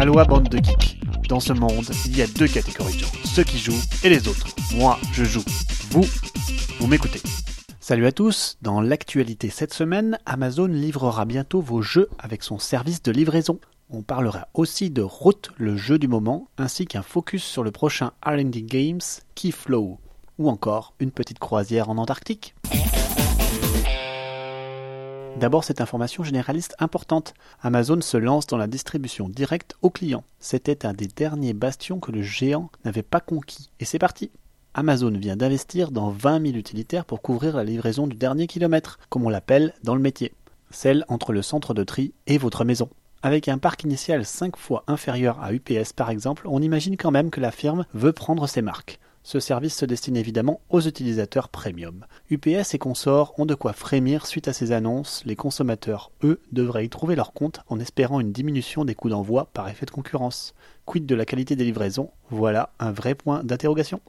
Aloha bande de geeks. Dans ce monde, il y a deux catégories de gens, ceux qui jouent et les autres. Moi, je joue. Vous, vous m'écoutez. Salut à tous, dans l'actualité cette semaine, Amazon livrera bientôt vos jeux avec son service de livraison. On parlera aussi de Route, le jeu du moment, ainsi qu'un focus sur le prochain RD Games, Keyflow, ou encore une petite croisière en Antarctique. D'abord, cette information généraliste importante. Amazon se lance dans la distribution directe aux clients. C'était un des derniers bastions que le géant n'avait pas conquis. Et c'est parti Amazon vient d'investir dans 20 000 utilitaires pour couvrir la livraison du dernier kilomètre, comme on l'appelle dans le métier. Celle entre le centre de tri et votre maison. Avec un parc initial 5 fois inférieur à UPS par exemple, on imagine quand même que la firme veut prendre ses marques. Ce service se destine évidemment aux utilisateurs premium. UPS et consorts ont de quoi frémir suite à ces annonces. Les consommateurs, eux, devraient y trouver leur compte en espérant une diminution des coûts d'envoi par effet de concurrence. Quid de la qualité des livraisons? Voilà un vrai point d'interrogation.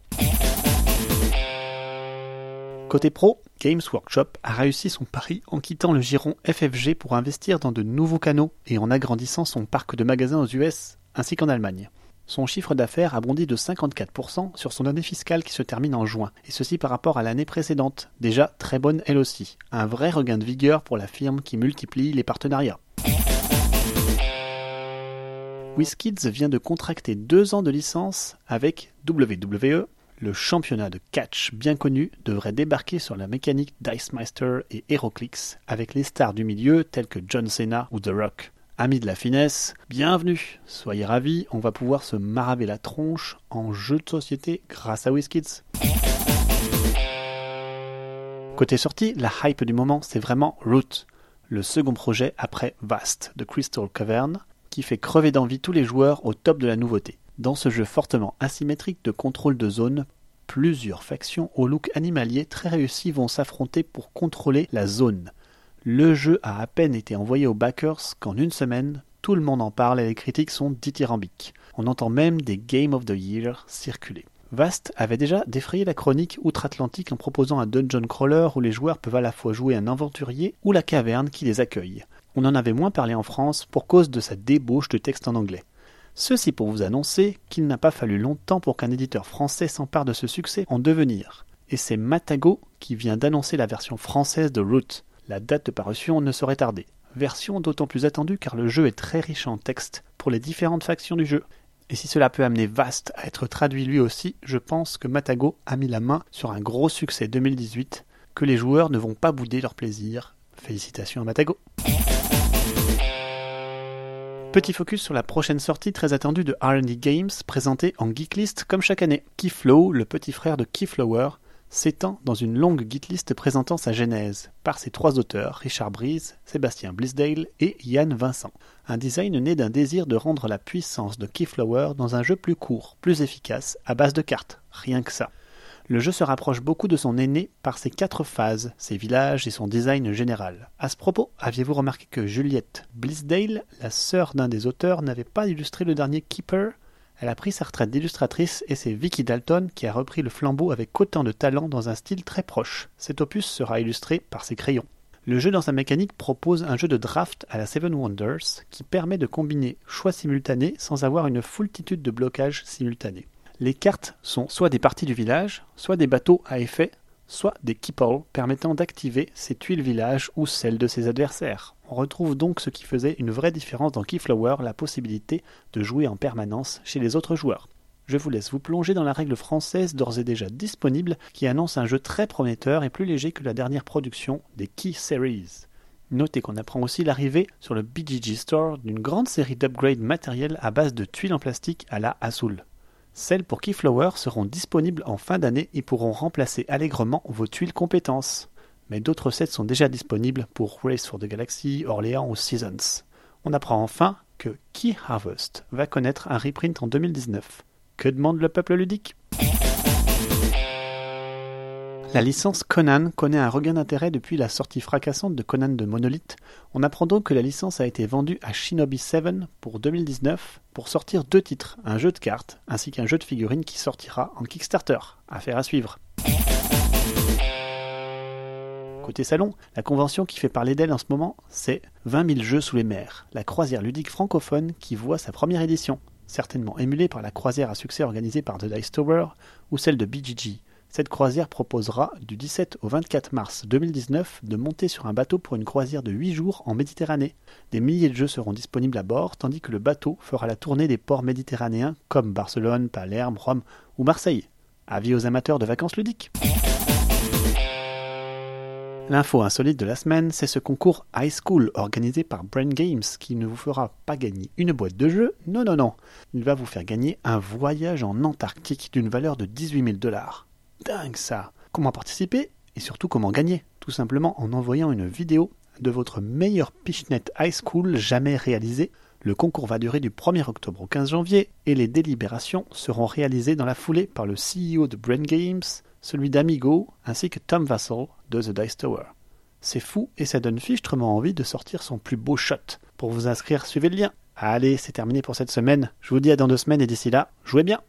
Côté pro, Games Workshop a réussi son pari en quittant le giron FFG pour investir dans de nouveaux canaux et en agrandissant son parc de magasins aux US ainsi qu'en Allemagne. Son chiffre d'affaires a bondi de 54% sur son année fiscale qui se termine en juin, et ceci par rapport à l'année précédente, déjà très bonne elle aussi. Un vrai regain de vigueur pour la firme qui multiplie les partenariats. WizKids vient de contracter deux ans de licence avec WWE. Le championnat de catch bien connu devrait débarquer sur la mécanique Dicemeister et HeroClix avec les stars du milieu tels que John Cena ou The Rock. Amis de la finesse, bienvenue, soyez ravis, on va pouvoir se maraver la tronche en jeu de société grâce à WizKids. Côté sortie, la hype du moment c'est vraiment Root, le second projet après Vast de Crystal Cavern, qui fait crever d'envie tous les joueurs au top de la nouveauté. Dans ce jeu fortement asymétrique de contrôle de zone, plusieurs factions au look animalier très réussi vont s'affronter pour contrôler la zone. Le jeu a à peine été envoyé aux backers qu'en une semaine, tout le monde en parle et les critiques sont dithyrambiques. On entend même des Game of the Year circuler. Vast avait déjà défrayé la chronique outre-Atlantique en proposant un dungeon crawler où les joueurs peuvent à la fois jouer un aventurier ou la caverne qui les accueille. On en avait moins parlé en France pour cause de sa débauche de texte en anglais. Ceci pour vous annoncer qu'il n'a pas fallu longtemps pour qu'un éditeur français s'empare de ce succès en devenir. Et c'est Matago qui vient d'annoncer la version française de Root. La date de parution ne saurait tarder. Version d'autant plus attendue car le jeu est très riche en texte pour les différentes factions du jeu. Et si cela peut amener Vast à être traduit lui aussi, je pense que Matago a mis la main sur un gros succès 2018 que les joueurs ne vont pas bouder leur plaisir. Félicitations à Matago. Petit focus sur la prochaine sortie très attendue de R&D Games présentée en Geeklist comme chaque année. Keyflow, le petit frère de Keyflower, s'étend dans une longue guitlist présentant sa genèse, par ses trois auteurs, Richard Breeze, Sébastien Blisdale et Yann Vincent. Un design né d'un désir de rendre la puissance de Keyflower dans un jeu plus court, plus efficace, à base de cartes, rien que ça. Le jeu se rapproche beaucoup de son aîné par ses quatre phases, ses villages et son design général. À ce propos, aviez-vous remarqué que Juliette Blisdale, la sœur d'un des auteurs, n'avait pas illustré le dernier Keeper? Elle a pris sa retraite d'illustratrice et c'est Vicky Dalton qui a repris le flambeau avec autant de talent dans un style très proche. Cet opus sera illustré par ses crayons. Le jeu dans sa mécanique propose un jeu de draft à la Seven Wonders qui permet de combiner choix simultanés sans avoir une foultitude de blocages simultanés. Les cartes sont soit des parties du village, soit des bateaux à effet, soit des keepers permettant d'activer ses tuiles village ou celles de ses adversaires. On retrouve donc ce qui faisait une vraie différence dans Keyflower, la possibilité de jouer en permanence chez les autres joueurs. Je vous laisse vous plonger dans la règle française d'ores et déjà disponible qui annonce un jeu très prometteur et plus léger que la dernière production des Key Series. Notez qu'on apprend aussi l'arrivée sur le BGG Store d'une grande série d'upgrades matériels à base de tuiles en plastique à la Azul. Celles pour Keyflower seront disponibles en fin d'année et pourront remplacer allègrement vos tuiles compétences. Mais d'autres sets sont déjà disponibles pour Race for the Galaxy, Orléans ou Seasons. On apprend enfin que Key Harvest va connaître un reprint en 2019. Que demande le peuple ludique? La licence Conan connaît un regain d'intérêt depuis la sortie fracassante de Conan de Monolith. On apprend donc que la licence a été vendue à Shinobi 7 pour 2019 pour sortir deux titres, un jeu de cartes ainsi qu'un jeu de figurines qui sortira en Kickstarter. Affaire à suivre. Côté salon, la convention qui fait parler d'elle en ce moment, c'est 20 000 jeux sous les mers, la croisière ludique francophone qui voit sa première édition, certainement émulée par la croisière à succès organisée par The Dice Tower ou celle de BGG. Cette croisière proposera du 17 au 24 mars 2019 de monter sur un bateau pour une croisière de 8 jours en Méditerranée. Des milliers de jeux seront disponibles à bord, tandis que le bateau fera la tournée des ports méditerranéens comme Barcelone, Palerme, Rome ou Marseille. Avis aux amateurs de vacances ludiques. L'info insolite de la semaine, c'est ce concours High School organisé par Brain Games qui ne vous fera pas gagner une boîte de jeux, non non non, il va vous faire gagner un voyage en Antarctique d'une valeur de 18 000 dollars. Dingue ça Comment participer et surtout comment gagner Tout simplement en envoyant une vidéo de votre meilleur Pitchnet High School jamais réalisé. Le concours va durer du 1er octobre au 15 janvier et les délibérations seront réalisées dans la foulée par le CEO de Brain Games, celui d'Amigo, ainsi que Tom Vassell de The Dice Tower. C'est fou et ça donne fichtrement envie de sortir son plus beau shot. Pour vous inscrire, suivez le lien. Allez, c'est terminé pour cette semaine. Je vous dis à dans deux semaines et d'ici là, jouez bien